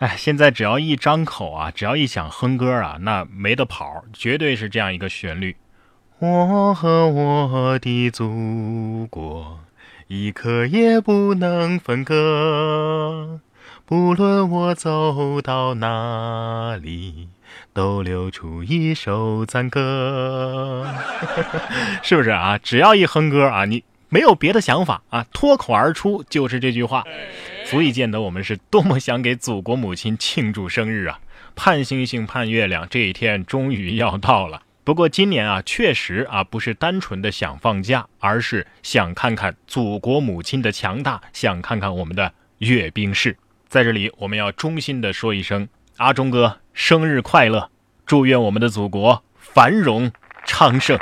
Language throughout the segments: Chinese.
哎，现在只要一张口啊，只要一想哼歌啊，那没得跑，绝对是这样一个旋律。我和我的祖国，一刻也不能分割。不论我走到哪里，都留出一首赞歌。是不是啊？只要一哼歌啊，你没有别的想法啊，脱口而出就是这句话。足以见得我们是多么想给祖国母亲庆祝生日啊！盼星星盼月亮，这一天终于要到了。不过今年啊，确实啊，不是单纯的想放假，而是想看看祖国母亲的强大，想看看我们的阅兵式。在这里，我们要衷心的说一声：阿忠哥生日快乐！祝愿我们的祖国繁荣昌盛。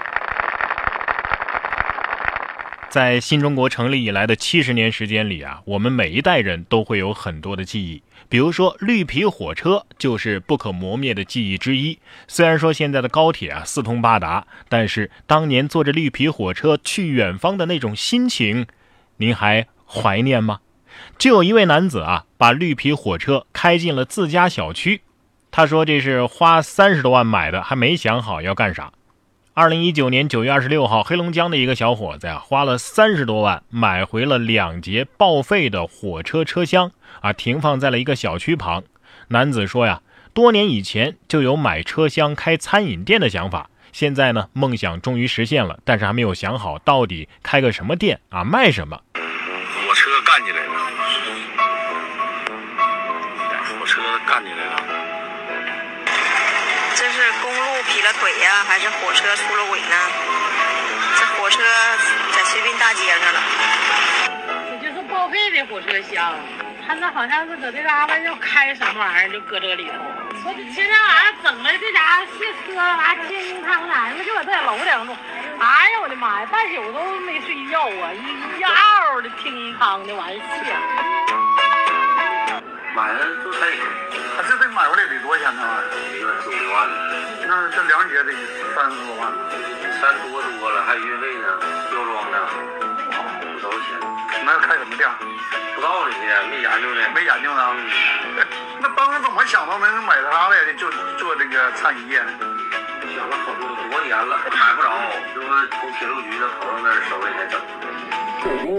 在新中国成立以来的七十年时间里啊，我们每一代人都会有很多的记忆。比如说，绿皮火车就是不可磨灭的记忆之一。虽然说现在的高铁啊四通八达，但是当年坐着绿皮火车去远方的那种心情，您还怀念吗？就有一位男子啊，把绿皮火车开进了自家小区。他说这是花三十多万买的，还没想好要干啥。二零一九年九月二十六号，黑龙江的一个小伙子呀，花了三十多万买回了两节报废的火车车厢啊，停放在了一个小区旁。男子说呀，多年以前就有买车厢开餐饮店的想法，现在呢，梦想终于实现了，但是还没有想好到底开个什么店啊，卖什么。火车干起来了，火车干起来了。公路劈了腿呀，还是火车出了轨呢？这火车在绥滨大街上了。这就是报废的火车厢，他那好像是搁这嘎达要开什么玩意儿，就搁这里头。我这前天晚上整的这家伙卸车完进金汤啥的，就搁这楼顶住。哎呀，我的妈呀，半宿都没睡觉啊，一嗷的听汤的完卸。买的都太，他这得买回来得多少钱呢？一个四五万。那这两节得三十多万，三多多了，还有运费呢，吊装的，不少钱。那要开什么店？不知道呢，没研究呢，没研究呢。那当时怎么想到能买它来的，就做这个餐饮业？想了好多多年了，买不着，就是从铁路局的朋友那儿收来才整。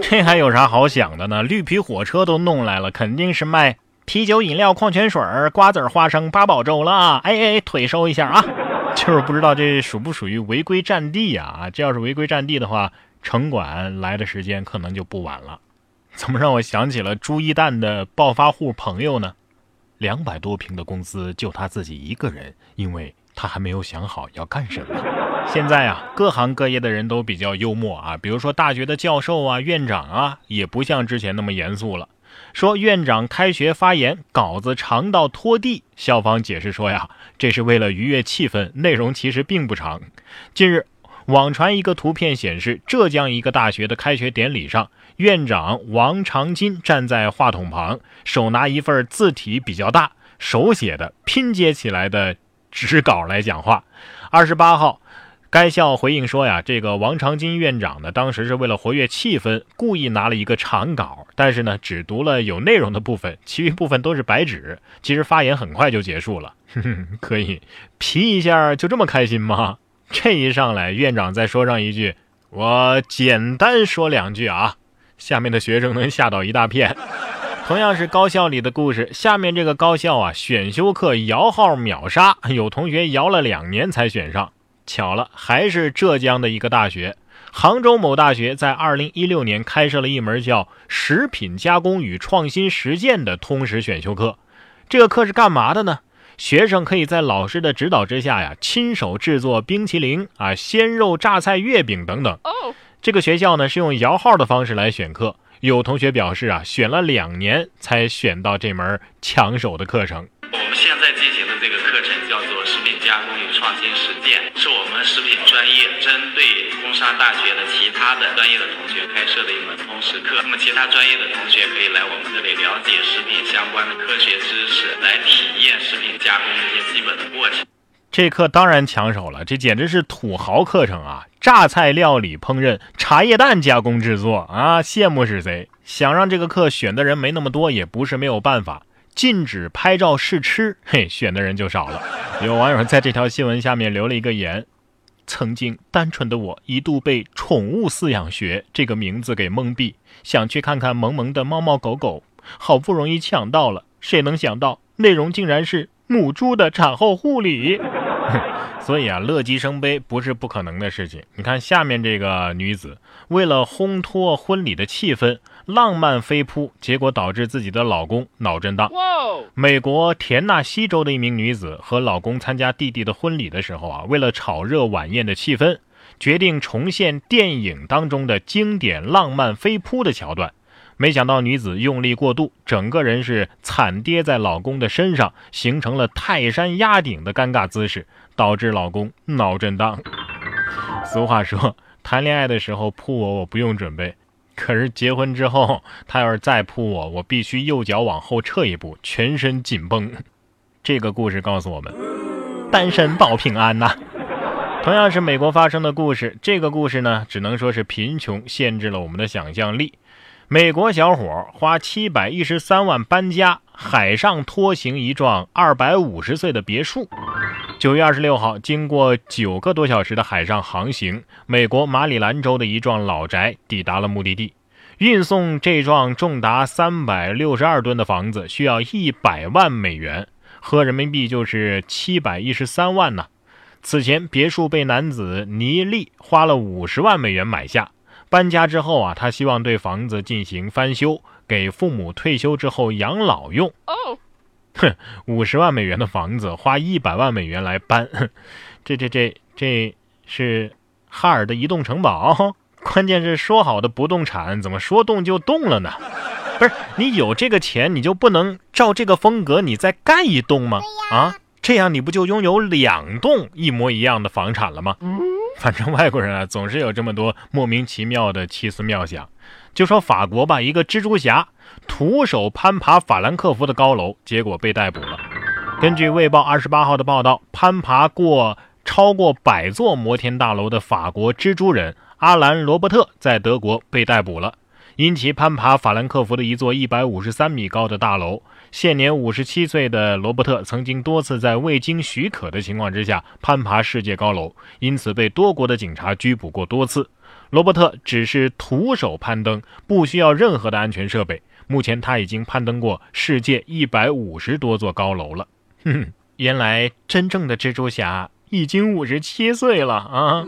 这还有啥好想的呢？绿皮火车都弄来了，肯定是卖啤酒、饮料、矿泉水、瓜子、花生、八宝粥了。哎哎，腿收一下啊！就是不知道这属不属于违规占地呀？啊，这要是违规占地的话，城管来的时间可能就不晚了。怎么让我想起了朱一蛋的暴发户朋友呢？两百多平的公司就他自己一个人，因为他还没有想好要干什么。现在啊，各行各业的人都比较幽默啊，比如说大学的教授啊、院长啊，也不像之前那么严肃了。说院长开学发言稿子长到拖地，校方解释说呀，这是为了愉悦气氛，内容其实并不长。近日，网传一个图片显示，浙江一个大学的开学典礼上，院长王长金站在话筒旁，手拿一份字体比较大、手写的拼接起来的纸稿来讲话。二十八号。该校回应说呀，这个王长金院长呢，当时是为了活跃气氛，故意拿了一个长稿，但是呢，只读了有内容的部分，其余部分都是白纸。其实发言很快就结束了。哼哼，可以皮一下就这么开心吗？这一上来，院长再说上一句，我简单说两句啊，下面的学生能吓到一大片。同样是高校里的故事，下面这个高校啊，选修课摇号秒杀，有同学摇了两年才选上。巧了，还是浙江的一个大学，杭州某大学在二零一六年开设了一门叫“食品加工与创新实践”的通识选修课。这个课是干嘛的呢？学生可以在老师的指导之下呀，亲手制作冰淇淋啊、鲜肉榨菜月饼等等。这个学校呢是用摇号的方式来选课，有同学表示啊，选了两年才选到这门抢手的课程。创新实践”，是我们食品专业针对工商大学的其他的专业的同学开设的一门通识课。那么，其他专业的同学可以来我们这里了解食品相关的科学知识，来体验食品加工的一些基本的过程。这课当然抢手了，这简直是土豪课程啊！榨菜料理烹饪、茶叶蛋加工制作啊，羡慕是谁？想让这个课选的人没那么多，也不是没有办法。禁止拍照试吃，嘿，选的人就少了。有网友在这条新闻下面留了一个言：“曾经单纯的我一度被‘宠物饲养学’这个名字给蒙蔽，想去看看萌萌的猫猫狗狗，好不容易抢到了，谁能想到内容竟然是母猪的产后护理。”所以啊，乐极生悲不是不可能的事情。你看下面这个女子，为了烘托婚礼的气氛，浪漫飞扑，结果导致自己的老公脑震荡。美国田纳西州的一名女子和老公参加弟弟的婚礼的时候啊，为了炒热晚宴的气氛，决定重现电影当中的经典浪漫飞扑的桥段。没想到女子用力过度，整个人是惨跌在老公的身上，形成了泰山压顶的尴尬姿势，导致老公脑震荡。俗话说，谈恋爱的时候扑我，我不用准备；可是结婚之后，他要是再扑我，我必须右脚往后撤一步，全身紧绷。这个故事告诉我们，单身保平安呐。同样是美国发生的故事，这个故事呢，只能说是贫穷限制了我们的想象力。美国小伙花七百一十三万搬家，海上拖行一幢二百五十岁的别墅。九月二十六号，经过九个多小时的海上航行，美国马里兰州的一幢老宅抵达了目的地。运送这幢重达三百六十二吨的房子需要一百万美元，合人民币就是七百一十三万呢。此前，别墅被男子尼利花了五十万美元买下。搬家之后啊，他希望对房子进行翻修，给父母退休之后养老用。哦，哼，五十万美元的房子花一百万美元来搬，这这这这是哈尔的移动城堡？关键是说好的不动产，怎么说动就动了呢？不是你有这个钱，你就不能照这个风格你再盖一栋吗？啊，这样你不就拥有两栋一模一样的房产了吗？反正外国人啊，总是有这么多莫名其妙的奇思妙想。就说法国吧，一个蜘蛛侠徒手攀爬法兰克福的高楼，结果被逮捕了。根据《卫报》二十八号的报道，攀爬过超过百座摩天大楼的法国蜘蛛人阿兰·罗伯特在德国被逮捕了。因其攀爬法兰克福的一座一百五十三米高的大楼，现年五十七岁的罗伯特曾经多次在未经许可的情况之下攀爬世界高楼，因此被多国的警察拘捕过多次。罗伯特只是徒手攀登，不需要任何的安全设备。目前他已经攀登过世界一百五十多座高楼了。哼哼，原来真正的蜘蛛侠。已经五十七岁了啊！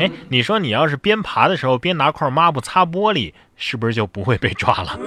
哎，你说你要是边爬的时候边拿块抹布擦玻璃，是不是就不会被抓了？